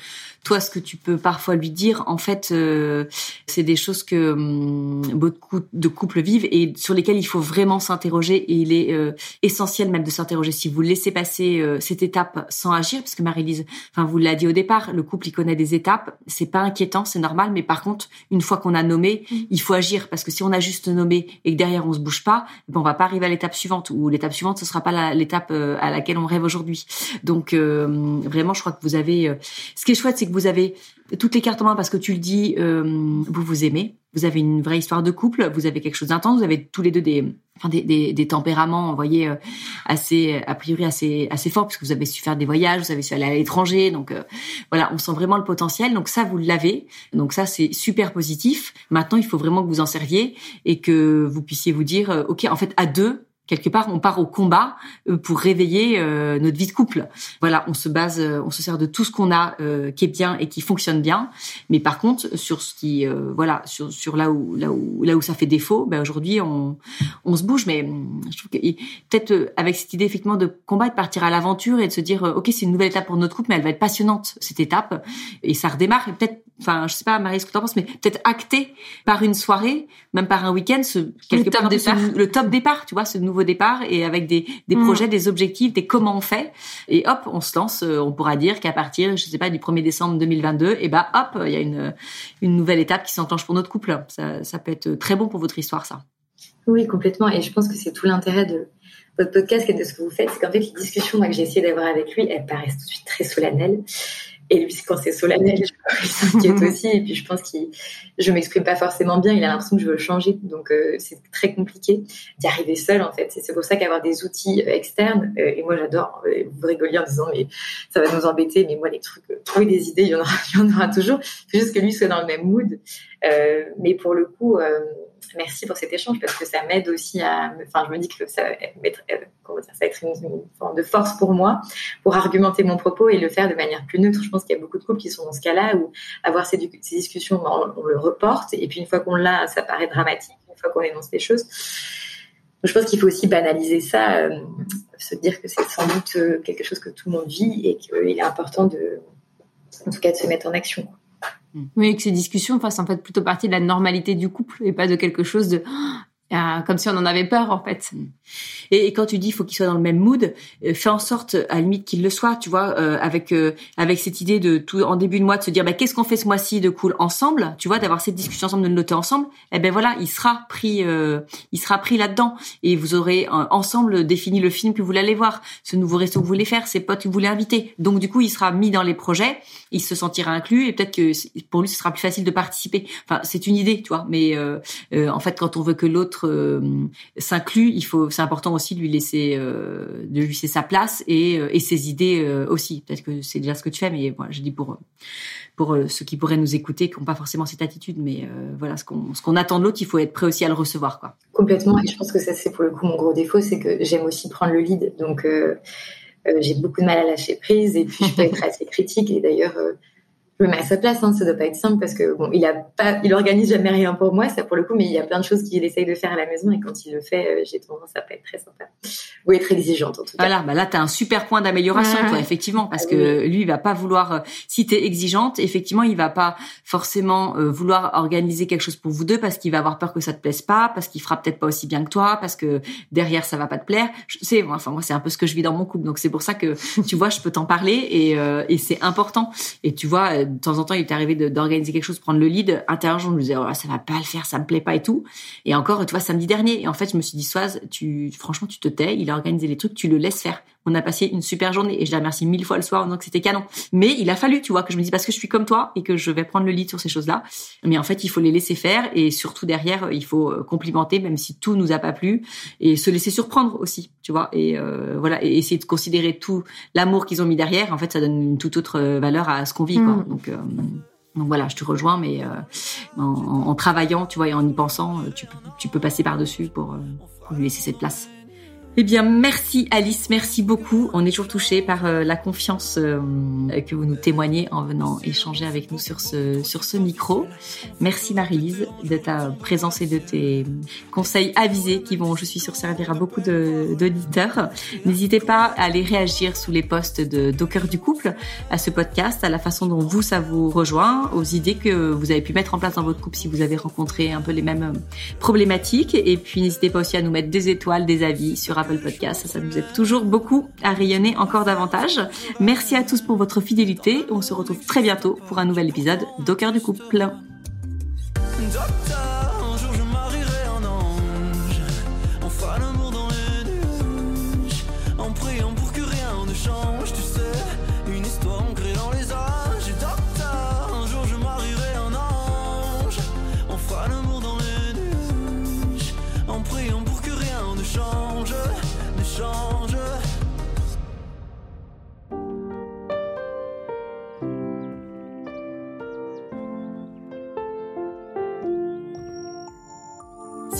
S2: toi, ce que tu peux parfois lui dire, en fait, euh, c'est des choses que hum, beaucoup de couples vivent et sur lesquelles il faut vraiment s'interroger. Et il est euh, essentiel même de s'interroger. Si vous laissez passer euh, cette étape sans agir, parce que Marie-Lise, enfin, vous l'a dit au départ, le couple il connaît des étapes, c'est pas inquiétant, c'est normal. Mais par contre, une fois qu'on a nommé, mmh. il faut agir parce que si on a juste nommé et que derrière on se bouge pas, ben, on va pas arriver à l'étape suivante. Ou l'étape suivante, ce sera pas l'étape l'étape à laquelle on rêve aujourd'hui. Donc vraiment, je crois que vous avez. ce qui est chouette, c'est que vous avez toutes les cartes en main parce que tu le dis, vous vous aimez, vous avez une vraie histoire de couple, vous avez quelque chose d'intense, vous avez tous les deux des enfin des, des, tempéraments, vous voyez, euh, assez a priori assez assez forts puisque vous avez su faire des voyages, vous avez su aller à l'étranger, donc euh, voilà, on sent vraiment le potentiel. Donc ça, vous l'avez, donc ça c'est super positif. Maintenant, il faut vraiment que vous en serviez et que vous puissiez vous dire, euh, ok, en fait, à deux, quelque part, on part au combat euh, pour réveiller euh, notre vie de couple. Voilà, on se base, euh, on se sert de tout ce qu'on a qui est bien et qui fonctionne bien. Mais par contre, sur ce qui, voilà, sur, sur là où là où là où ça fait défaut, ben aujourd'hui on on se bouge. Mais hum, je trouve que peut-être avec cette idée effectivement de combat, de partir à l'aventure et de se dire, ok, c'est une nouvelle étape pour notre couple, mais elle va être passionnante cette étape et ça redémarre. Et peut-être enfin, je sais pas, Marie, ce que tu en penses, mais peut-être acté par une soirée, même par un week-end, ce, quelque le part, top le top départ, tu vois, ce nouveau départ, et avec des, des mm. projets, des objectifs, des comment on fait, et hop, on se lance. Euh, on pourra dire qu'à partir, je sais pas, du 1er décembre 2022, et ben, hop, il y a une, une nouvelle étape qui s'enclenche pour notre couple. Ça, ça peut être très bon pour votre histoire, ça.
S4: Oui, complètement. Et je pense que c'est tout l'intérêt de votre podcast et de ce que vous faites, c'est qu'en fait, les discussions que j'ai essayé d'avoir avec lui, elles paraissent tout de suite très solennelles. Et lui, quand c'est solennel, il s'inquiète aussi. Et puis, je pense que je m'exprime pas forcément bien. Il a l'impression que je veux changer. Donc, euh, c'est très compliqué d'y arriver seul, en fait. C'est pour ça qu'avoir des outils euh, externes, euh, et moi, j'adore, vous rigolez en disant, mais ça va nous embêter. Mais moi, les trucs, trouver des idées, il y en aura, il y en aura toujours. C'est juste que lui soit dans le même mood. mais pour le coup, merci pour cet échange parce que ça m'aide aussi à, enfin, je me dis que ça va être, euh, ça être une, forme de force pour moi pour argumenter mon propos et le faire de manière plus neutre. Je pense qu'il y a beaucoup de couples qui sont dans ce cas-là où avoir ces, discussions, on, le reporte et puis une fois qu'on l'a, ça paraît dramatique. Une fois qu'on énonce les choses. je pense qu'il faut aussi banaliser ça, euh, se dire que c'est sans doute euh, quelque chose que tout le monde vit et qu'il est important de, en tout cas, de se mettre en action.
S3: Oui, que ces discussions fassent en fait plutôt partie de la normalité du couple et pas de quelque chose de ah, comme si on en avait peur en fait.
S2: Et, quand tu dis faut qu'il soit dans le même mood, euh, fais en sorte à la limite qu'il le soit, tu vois, euh, avec euh, avec cette idée de tout en début de mois de se dire bah, qu'est-ce qu'on fait ce mois-ci de cool ensemble, tu vois, d'avoir cette discussion ensemble, de le noter ensemble. Et eh ben voilà, il sera pris il sera pris là-dedans et vous aurez ensemble défini le film que vous voulez aller voir, ce nouveau resto que vous voulez faire, ces potes que vous voulez inviter. Donc du coup, il sera mis dans les projets, il se sentira inclus et peut-être que pour lui ce sera plus facile de participer. Enfin, c'est une idée, tu vois, mais en fait quand on veut que l'autre euh, s'inclut, il faut, c'est important aussi de lui laisser, euh, de lui laisser sa place et, euh, et ses idées aussi. Peut-être que c'est déjà ce que tu fais, mais moi, je dis pour pour ceux qui pourraient nous écouter, qui n'ont pas forcément cette attitude, mais voilà, ce qu'on ce qu'on attend de l'autre, il faut être prêt aussi à le recevoir, quoi.
S4: Complètement. Et je pense que ça, c'est pour le coup mon gros défaut, c'est que j'aime aussi prendre le lead. Donc j'ai beaucoup de mal à lâcher prise et puis je peux être assez critique. Et d'ailleurs, je me mets à sa place, hein, ça doit pas être simple parce que bon, il a pas, il organise jamais rien pour moi, ça pour le coup, mais il y a plein de choses qu'il essaye de faire à la maison et quand il le fait, euh, j'ai tendance à pas être très sympa ou être exigeante en tout
S2: cas. Voilà, bah là t'as un super point d'amélioration, toi, effectivement, parce ah que lui il va pas vouloir, euh, si t'es exigeante, effectivement il va pas forcément euh, vouloir organiser quelque chose pour vous deux parce qu'il va avoir peur que ça te plaise pas, parce qu'il fera peut-être pas aussi bien que toi, parce que derrière ça va pas te plaire. C'est, enfin moi c'est un peu ce que je vis dans mon couple, donc c'est pour ça que tu vois je peux t'en parler et, et c'est important. Et tu vois de temps en temps, il est arrivé d'organiser quelque chose, prendre le lead. Intérieur, je me disais, oh, ça va pas le faire, ça me plaît pas et tout. Et encore, tu vois, samedi dernier. Et en fait, je me suis dit, Soise, tu, franchement, tu te tais. Il a organisé les trucs, tu le laisses faire. On a passé une super journée et je la remercie mille fois le soir donc c'était canon. Mais il a fallu, tu vois, que je me dise parce que je suis comme toi et que je vais prendre le lead sur ces choses-là. Mais en fait, il faut les laisser faire et surtout derrière, il faut euh, complimenter même si tout nous a pas plu et se laisser surprendre aussi, tu vois. Et euh, voilà, et essayer de considérer tout l'amour qu'ils ont mis derrière. En fait, ça donne une toute autre euh, valeur à ce qu'on vit, quoi. Mm. Donc donc voilà, je te rejoins, mais en, en, travaillant, tu vois, et en y pensant, tu, tu peux passer par-dessus pour lui laisser cette place. Eh bien, merci Alice, merci beaucoup. On est toujours touché par euh, la confiance euh, que vous nous témoignez en venant échanger avec nous sur ce sur ce micro. Merci Marie-Lise de ta présence et de tes conseils avisés qui vont, je suis sûre, servir à beaucoup d'auditeurs. N'hésitez pas à aller réagir sous les posts de Docker du couple à ce podcast, à la façon dont vous ça vous rejoint, aux idées que vous avez pu mettre en place dans votre couple si vous avez rencontré un peu les mêmes problématiques. Et puis n'hésitez pas aussi à nous mettre des étoiles, des avis sur Apple Podcast. Ça nous aide toujours beaucoup à rayonner encore davantage. Merci à tous pour votre fidélité. On se retrouve très bientôt pour un nouvel épisode d'Au cœur du couple.